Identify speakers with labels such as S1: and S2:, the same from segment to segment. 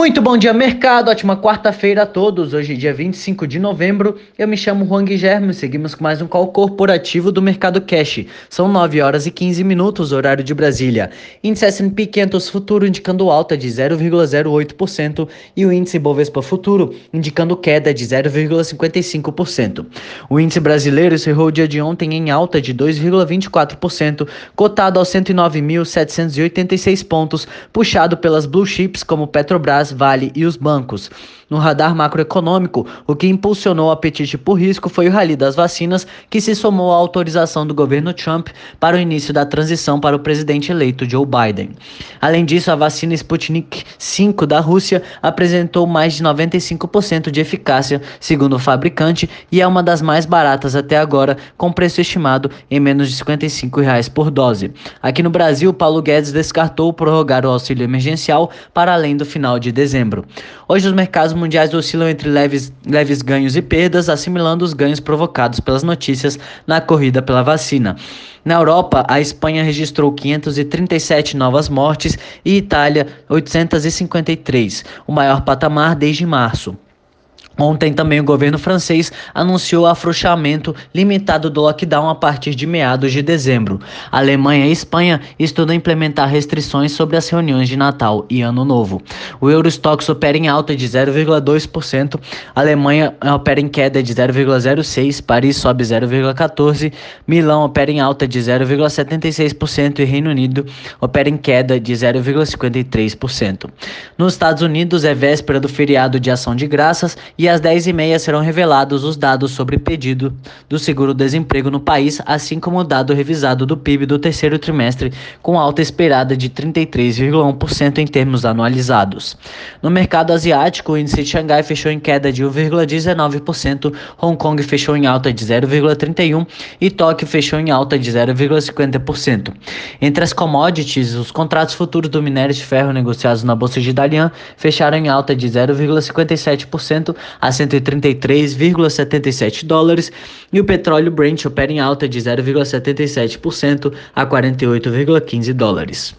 S1: Muito bom dia, mercado. Ótima quarta-feira a todos. Hoje, dia 25 de novembro. Eu me chamo Juan Guilherme. Seguimos com mais um call corporativo do Mercado Cash. São 9 horas e 15 minutos, horário de Brasília. Índice S&P 500 Futuro indicando alta de 0,08% e o índice Bovespa Futuro indicando queda de 0,55%. O índice brasileiro encerrou o dia de ontem em alta de 2,24%, cotado aos 109.786 pontos, puxado pelas blue chips como Petrobras Petrobras, Vale e os bancos. No radar macroeconômico, o que impulsionou o apetite por risco foi o rally das vacinas, que se somou à autorização do governo Trump para o início da transição para o presidente eleito Joe Biden. Além disso, a vacina Sputnik V da Rússia apresentou mais de 95% de eficácia, segundo o fabricante, e é uma das mais baratas até agora, com preço estimado em menos de 55 reais por dose. Aqui no Brasil, Paulo Guedes descartou prorrogar o auxílio emergencial para além do final de dezembro. Hoje os mercados mundiais oscilam entre leves, leves ganhos e perdas, assimilando os ganhos provocados pelas notícias na corrida pela vacina. Na Europa, a Espanha registrou 537 novas mortes e Itália 853, o maior patamar desde março. Ontem também o governo francês anunciou afrouxamento limitado do lockdown a partir de meados de dezembro. A Alemanha e Espanha estudam implementar restrições sobre as reuniões de Natal e Ano Novo. O Eurostox opera em alta de 0,2%, a Alemanha opera em queda de 0,06%, Paris sobe 0,14%, Milão opera em alta de 0,76% e Reino Unido opera em queda de 0,53%. Nos Estados Unidos é véspera do feriado de ação de graças e às 10h30 serão revelados os dados sobre pedido do seguro-desemprego no país, assim como o dado revisado do PIB do terceiro trimestre, com alta esperada de 33,1% em termos anualizados. No mercado asiático, o índice de Xangai fechou em queda de 1,19%, Hong Kong fechou em alta de 0,31% e Tóquio fechou em alta de 0,50%. Entre as commodities, os contratos futuros do minério de ferro negociados na Bolsa de Dalian fecharam em alta de 0,57%, a 133,77 dólares e o petróleo Brent opera em alta de 0,77% a 48,15 dólares.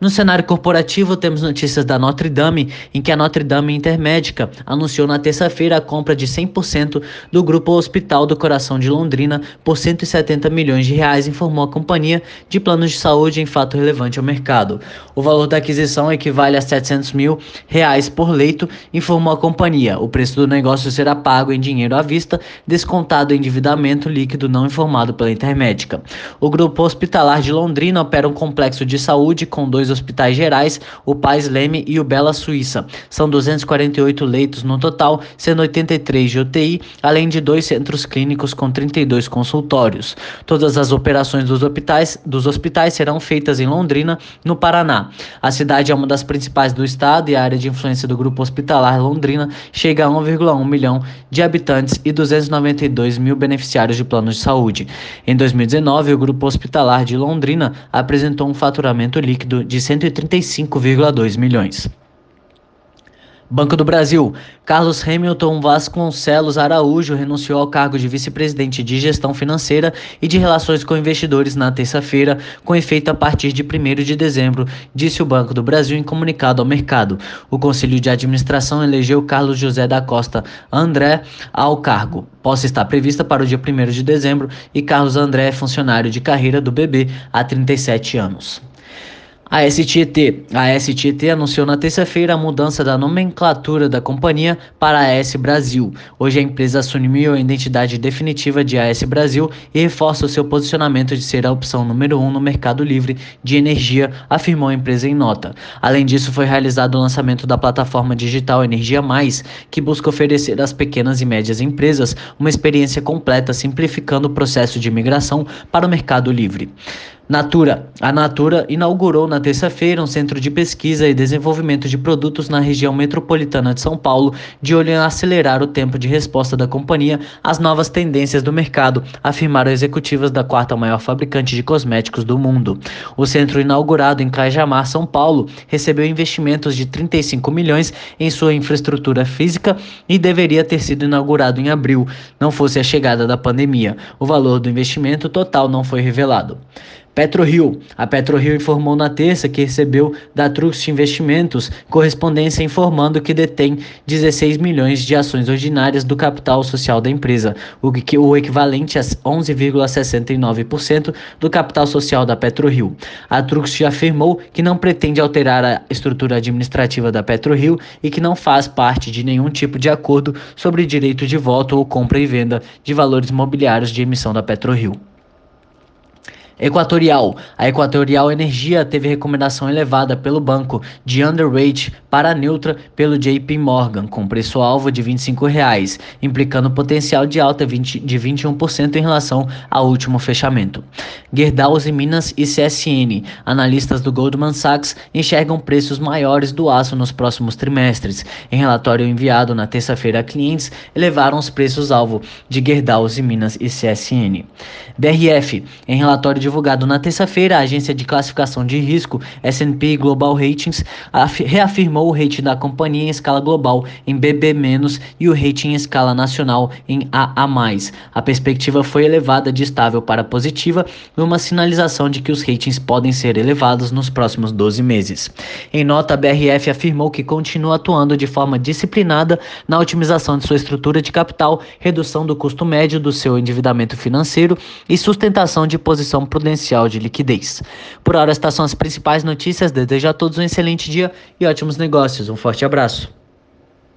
S1: No cenário corporativo, temos notícias da Notre Dame, em que a Notre Dame Intermédica anunciou na terça-feira a compra de 100% do Grupo Hospital do Coração de Londrina por 170 milhões de reais, informou a companhia de planos de saúde em fato relevante ao mercado. O valor da aquisição equivale a 700 mil reais por leito, informou a companhia. O preço do negócio será pago em dinheiro à vista, descontado o endividamento líquido não informado pela Intermédica. O Grupo Hospitalar de Londrina opera um complexo de saúde com dois dois hospitais gerais, o Pais Leme e o Bela Suíça. São 248 leitos no total, sendo 83 de UTI, além de dois centros clínicos com 32 consultórios. Todas as operações dos hospitais, dos hospitais serão feitas em Londrina, no Paraná. A cidade é uma das principais do estado e a área de influência do grupo hospitalar Londrina chega a 1,1 milhão de habitantes e 292 mil beneficiários de planos de saúde. Em 2019, o grupo hospitalar de Londrina apresentou um faturamento líquido de de 135,2 milhões. Banco do Brasil. Carlos Hamilton Vasconcelos Araújo renunciou ao cargo de vice-presidente de gestão financeira e de relações com investidores na terça-feira, com efeito a partir de 1 de dezembro, disse o Banco do Brasil em comunicado ao mercado. O Conselho de Administração elegeu Carlos José da Costa André ao cargo. Posse está prevista para o dia 1 de dezembro e Carlos André é funcionário de carreira do BB há 37 anos. A STT. A STT anunciou na terça-feira a mudança da nomenclatura da companhia para AS Brasil. Hoje a empresa assumiu a identidade definitiva de AS Brasil e reforça o seu posicionamento de ser a opção número um no mercado livre de energia, afirmou a empresa em nota. Além disso, foi realizado o lançamento da plataforma digital Energia Mais, que busca oferecer às pequenas e médias empresas uma experiência completa, simplificando o processo de migração para o mercado livre. Natura. A Natura inaugurou na terça-feira um centro de pesquisa e desenvolvimento de produtos na região metropolitana de São Paulo, de olho em acelerar o tempo de resposta da companhia às novas tendências do mercado, afirmaram executivas da quarta maior fabricante de cosméticos do mundo. O centro inaugurado em Cajamar, São Paulo, recebeu investimentos de 35 milhões em sua infraestrutura física e deveria ter sido inaugurado em abril, não fosse a chegada da pandemia. O valor do investimento total não foi revelado. PetroRio. A PetroRio informou na terça que recebeu da Trust Investimentos correspondência informando que detém 16 milhões de ações ordinárias do capital social da empresa, o que o equivalente a 11,69% do capital social da PetroRio. A Trust afirmou que não pretende alterar a estrutura administrativa da PetroRio e que não faz parte de nenhum tipo de acordo sobre direito de voto ou compra e venda de valores mobiliários de emissão da PetroRio. Equatorial. A Equatorial Energia teve recomendação elevada pelo banco de underweight para neutra pelo JP Morgan, com preço-alvo de 25 reais, implicando potencial de alta de 21% em relação ao último fechamento. Gerdau e Minas e CSN. Analistas do Goldman Sachs enxergam preços maiores do aço nos próximos trimestres. Em relatório enviado na terça-feira a clientes, elevaram os preços-alvo de Gerdau e Minas e CSN. BRF. Em relatório de divulgado na terça-feira, a agência de classificação de risco S&P Global Ratings reafirmou o rating da companhia em escala global em BB- e o rating em escala nacional em AA+. A perspectiva foi elevada de estável para positiva, uma sinalização de que os ratings podem ser elevados nos próximos 12 meses. Em nota, a BRF afirmou que continua atuando de forma disciplinada na otimização de sua estrutura de capital, redução do custo médio do seu endividamento financeiro e sustentação de posição prudencial de liquidez. Por hora, estas são as principais notícias. Desejo a todos um excelente dia e ótimos negócios. Um forte abraço.